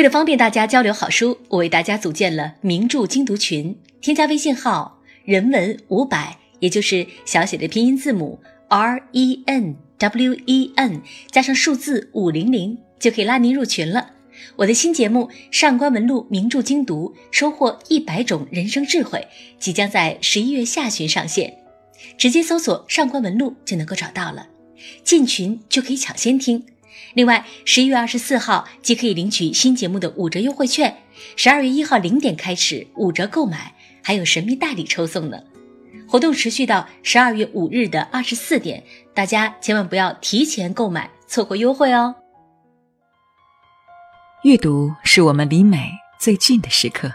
为了方便大家交流好书，我为大家组建了名著精读群。添加微信号“人文五百”，也就是小写的拼音字母 R E N W E N 加上数字五零零，就可以拉您入群了。我的新节目《上官文录名著精读》，收获一百种人生智慧，即将在十一月下旬上线。直接搜索“上官文录”就能够找到了，进群就可以抢先听。另外，十一月二十四号即可以领取新节目的五折优惠券，十二月一号零点开始五折购买，还有神秘大礼抽送呢。活动持续到十二月五日的二十四点，大家千万不要提前购买，错过优惠哦。阅读是我们离美最近的时刻。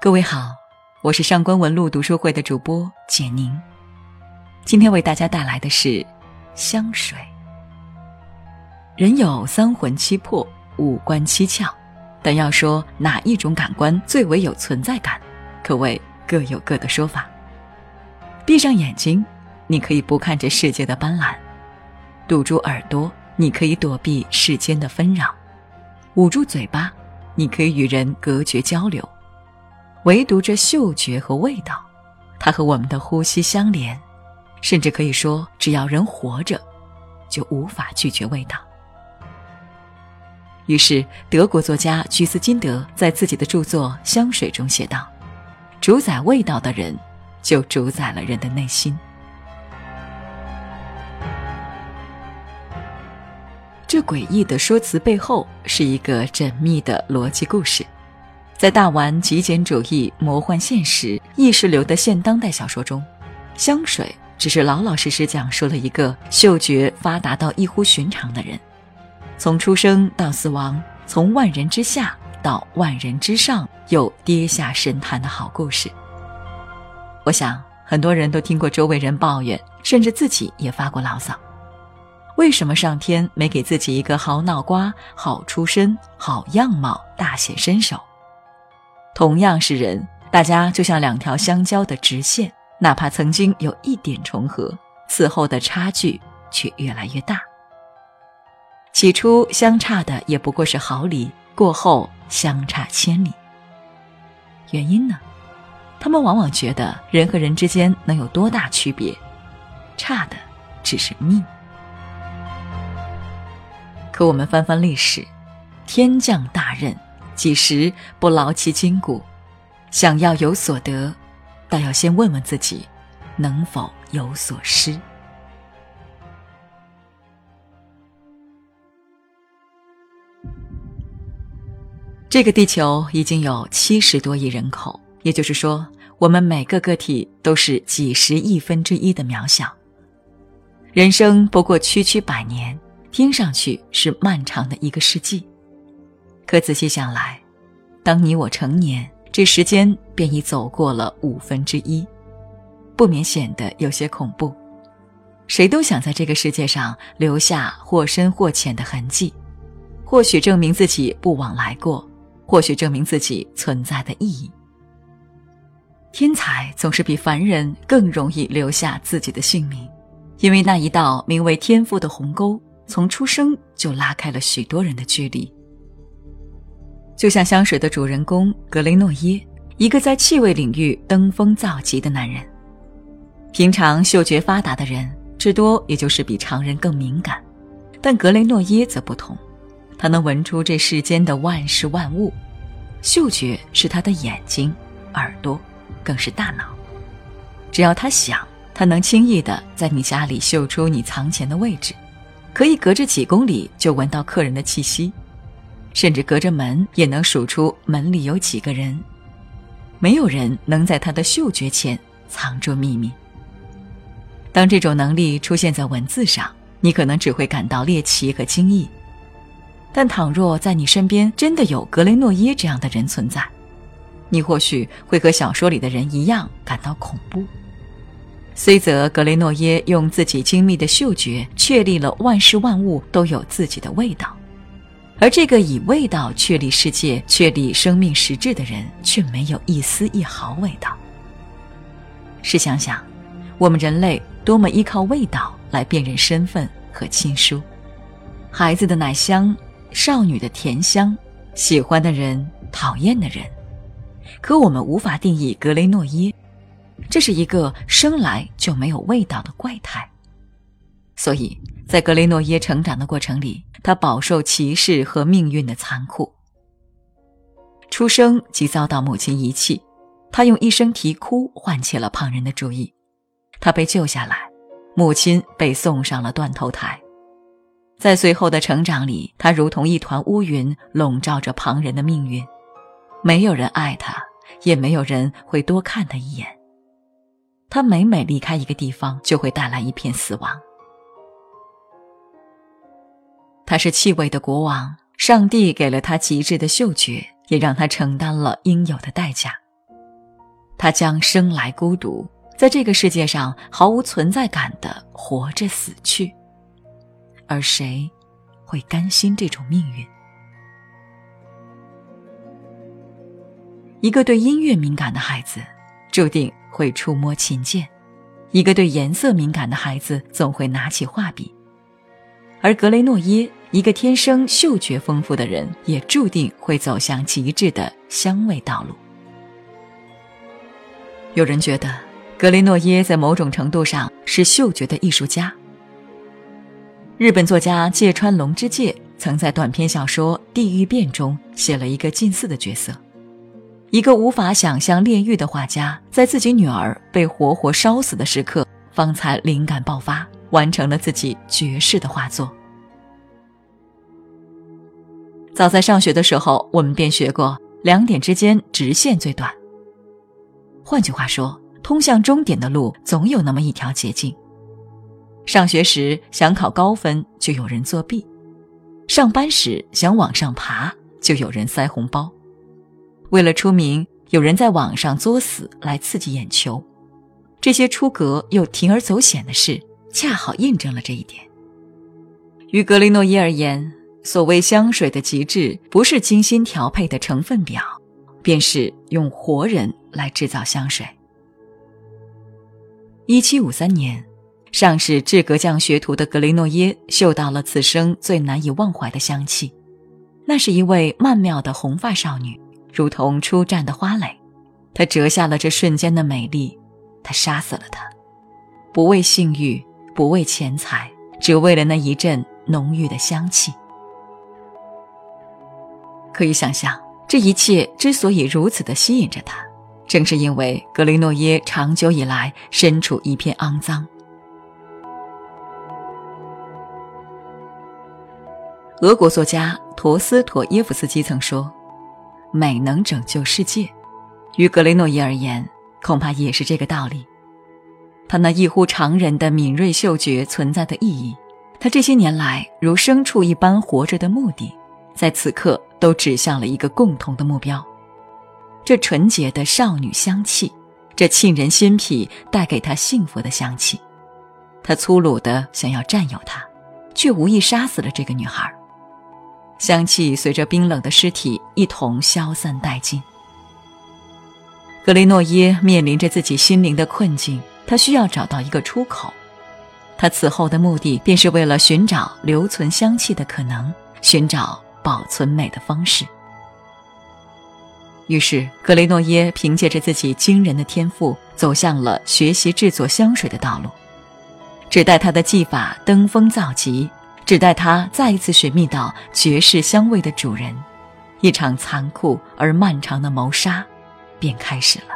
各位好，我是上官文露读书会的主播简宁，今天为大家带来的是香水。人有三魂七魄、五官七窍，但要说哪一种感官最为有存在感，可谓各有各的说法。闭上眼睛，你可以不看这世界的斑斓；堵住耳朵，你可以躲避世间的纷扰；捂住嘴巴，你可以与人隔绝交流。唯独这嗅觉和味道，它和我们的呼吸相连，甚至可以说，只要人活着，就无法拒绝味道。于是，德国作家居斯金德在自己的著作《香水》中写道：“主宰味道的人，就主宰了人的内心。”这诡异的说辞背后是一个缜密的逻辑故事。在大玩极简主义、魔幻现实、意识流的现当代小说中，香水只是老老实实讲述了一个嗅觉发达到异乎寻常的人。从出生到死亡，从万人之下到万人之上，又跌下神坛的好故事。我想很多人都听过周围人抱怨，甚至自己也发过牢骚：为什么上天没给自己一个好脑瓜、好出身、好样貌、大显身手？同样是人，大家就像两条相交的直线，哪怕曾经有一点重合，此后的差距却越来越大。起初相差的也不过是毫厘，过后相差千里。原因呢？他们往往觉得人和人之间能有多大区别？差的只是命。可我们翻翻历史，天降大任，几时不劳其筋骨？想要有所得，倒要先问问自己，能否有所失。这个地球已经有七十多亿人口，也就是说，我们每个个体都是几十亿分之一的渺小。人生不过区区百年，听上去是漫长的一个世纪，可仔细想来，当你我成年，这时间便已走过了五分之一，不免显得有些恐怖。谁都想在这个世界上留下或深或浅的痕迹，或许证明自己不枉来过。或许证明自己存在的意义。天才总是比凡人更容易留下自己的姓名，因为那一道名为天赋的鸿沟，从出生就拉开了许多人的距离。就像香水的主人公格雷诺耶，一个在气味领域登峰造极的男人。平常嗅觉发达的人，至多也就是比常人更敏感，但格雷诺耶则不同。他能闻出这世间的万事万物，嗅觉是他的眼睛、耳朵，更是大脑。只要他想，他能轻易的在你家里嗅出你藏钱的位置，可以隔着几公里就闻到客人的气息，甚至隔着门也能数出门里有几个人。没有人能在他的嗅觉前藏住秘密。当这种能力出现在文字上，你可能只会感到猎奇和惊异。但倘若在你身边真的有格雷诺耶这样的人存在，你或许会和小说里的人一样感到恐怖。虽则格雷诺耶用自己精密的嗅觉确立了万事万物都有自己的味道，而这个以味道确立世界、确立生命实质的人却没有一丝一毫味道。试想想，我们人类多么依靠味道来辨认身份和亲疏，孩子的奶香。少女的甜香，喜欢的人、讨厌的人，可我们无法定义格雷诺耶。这是一个生来就没有味道的怪胎。所以在格雷诺耶成长的过程里，他饱受歧视和命运的残酷。出生即遭到母亲遗弃，他用一声啼哭唤起了旁人的注意。他被救下来，母亲被送上了断头台。在随后的成长里，他如同一团乌云，笼罩着旁人的命运。没有人爱他，也没有人会多看他一眼。他每每离开一个地方，就会带来一片死亡。他是气味的国王，上帝给了他极致的嗅觉，也让他承担了应有的代价。他将生来孤独，在这个世界上毫无存在感的活着死去。而谁会甘心这种命运？一个对音乐敏感的孩子，注定会触摸琴键；一个对颜色敏感的孩子，总会拿起画笔。而格雷诺耶，一个天生嗅觉丰富的人，也注定会走向极致的香味道路。有人觉得，格雷诺耶在某种程度上是嗅觉的艺术家。日本作家芥川龙之介曾在短篇小说《地狱变》中写了一个近似的角色：一个无法想象炼狱的画家，在自己女儿被活活烧死的时刻，方才灵感爆发，完成了自己绝世的画作。早在上学的时候，我们便学过两点之间直线最短。换句话说，通向终点的路总有那么一条捷径。上学时想考高分，就有人作弊；上班时想往上爬，就有人塞红包。为了出名，有人在网上作死来刺激眼球。这些出格又铤而走险的事，恰好印证了这一点。于格雷诺耶而言，所谓香水的极致，不是精心调配的成分表，便是用活人来制造香水。一七五三年。上是制革匠学徒的格雷诺耶嗅到了此生最难以忘怀的香气，那是一位曼妙的红发少女，如同初绽的花蕾。他折下了这瞬间的美丽，他杀死了她，不为性欲，不为钱财，只为了那一阵浓郁的香气。可以想象，这一切之所以如此的吸引着他，正是因为格雷诺耶长久以来身处一片肮脏。俄国作家陀思妥耶夫斯基曾说：“美能拯救世界。”于格雷诺耶而言，恐怕也是这个道理。他那异乎常人的敏锐嗅觉存在的意义，他这些年来如牲畜一般活着的目的，在此刻都指向了一个共同的目标：这纯洁的少女香气，这沁人心脾、带给他幸福的香气。他粗鲁的想要占有她，却无意杀死了这个女孩。香气随着冰冷的尸体一同消散殆尽。格雷诺耶面临着自己心灵的困境，他需要找到一个出口。他此后的目的，便是为了寻找留存香气的可能，寻找保存美的方式。于是，格雷诺耶凭借着自己惊人的天赋，走向了学习制作香水的道路。只待他的技法登峰造极。只待他再一次寻觅到绝世香味的主人，一场残酷而漫长的谋杀便开始了。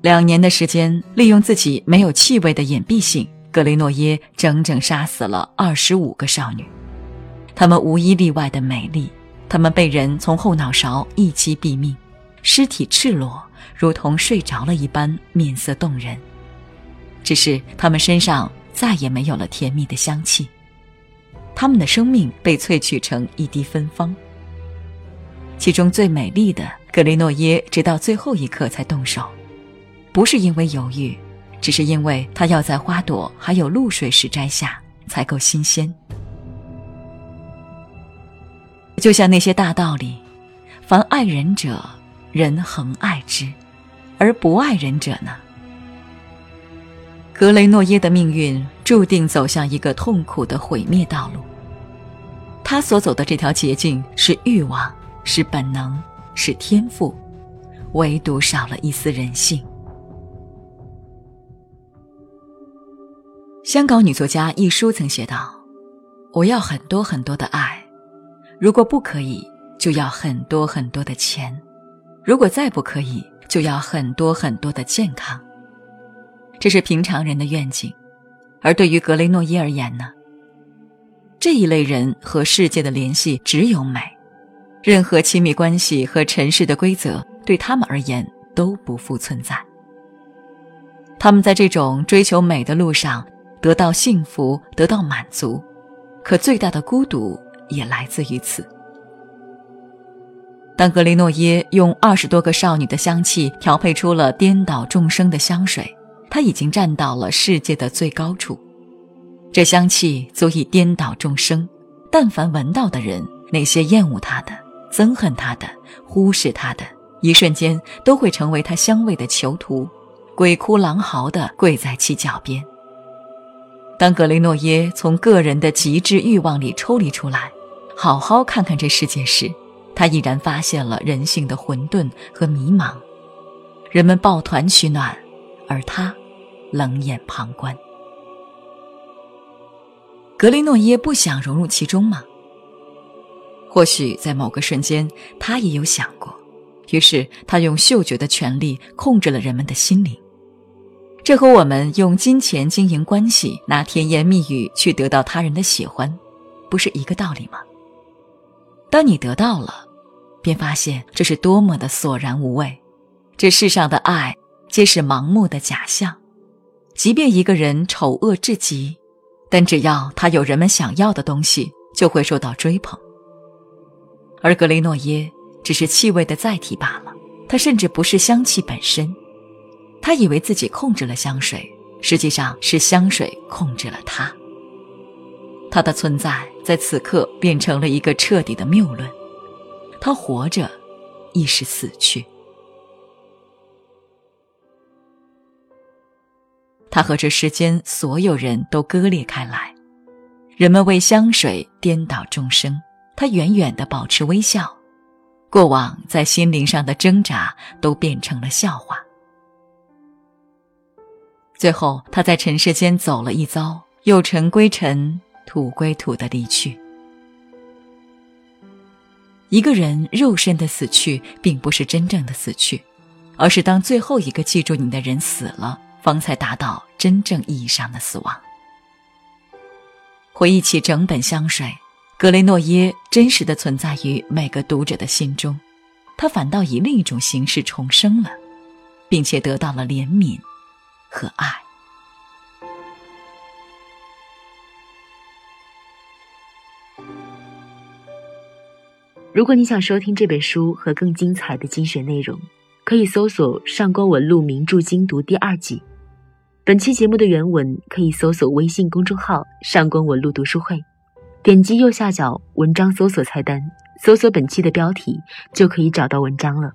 两年的时间，利用自己没有气味的隐蔽性，格雷诺耶整整杀死了二十五个少女，她们无一例外的美丽，她们被人从后脑勺一击毙命，尸体赤裸，如同睡着了一般，面色动人。只是他们身上再也没有了甜蜜的香气，他们的生命被萃取成一滴芬芳。其中最美丽的格雷诺耶，直到最后一刻才动手，不是因为犹豫，只是因为他要在花朵还有露水时摘下，才够新鲜。就像那些大道理，凡爱人者，人恒爱之；而不爱人者呢？格雷诺耶的命运注定走向一个痛苦的毁灭道路。他所走的这条捷径是欲望，是本能，是天赋，唯独少了一丝人性。香港女作家一书曾写道：“我要很多很多的爱，如果不可以，就要很多很多的钱；如果再不可以，就要很多很多的健康。”这是平常人的愿景，而对于格雷诺耶而言呢？这一类人和世界的联系只有美，任何亲密关系和尘世的规则对他们而言都不复存在。他们在这种追求美的路上得到幸福，得到满足，可最大的孤独也来自于此。当格雷诺耶用二十多个少女的香气调配出了颠倒众生的香水，他已经站到了世界的最高处。这香气足以颠倒众生，但凡闻到的人，那些厌恶他的、憎恨他的、忽视他的，一瞬间都会成为他香味的囚徒，鬼哭狼嚎地跪在其脚边。当格雷诺耶从个人的极致欲望里抽离出来，好好看看这世界时，他已然发现了人性的混沌和迷茫。人们抱团取暖，而他冷眼旁观。格雷诺耶不想融入其中吗？或许在某个瞬间，他也有想过。于是他用嗅觉的权利控制了人们的心灵。这和我们用金钱经营关系，拿甜言蜜语去得到他人的喜欢，不是一个道理吗？当你得到了，便发现这是多么的索然无味。这世上的爱，皆是盲目的假象。即便一个人丑恶至极。但只要他有人们想要的东西，就会受到追捧。而格雷诺耶只是气味的载体罢了，他甚至不是香气本身。他以为自己控制了香水，实际上是香水控制了他。他的存在在此刻变成了一个彻底的谬论。他活着，亦是死去。他和这世间所有人都割裂开来，人们为香水颠倒众生，他远远的保持微笑，过往在心灵上的挣扎都变成了笑话。最后，他在尘世间走了一遭，又尘归尘，土归土的离去。一个人肉身的死去，并不是真正的死去，而是当最后一个记住你的人死了。方才达到真正意义上的死亡。回忆起整本香水，格雷诺耶真实的存在于每个读者的心中，他反倒以另一种形式重生了，并且得到了怜悯和爱。如果你想收听这本书和更精彩的精选内容，可以搜索《上官文录名著精读》第二集。本期节目的原文可以搜索微信公众号“上官文录读书会”，点击右下角文章搜索菜单，搜索本期的标题，就可以找到文章了。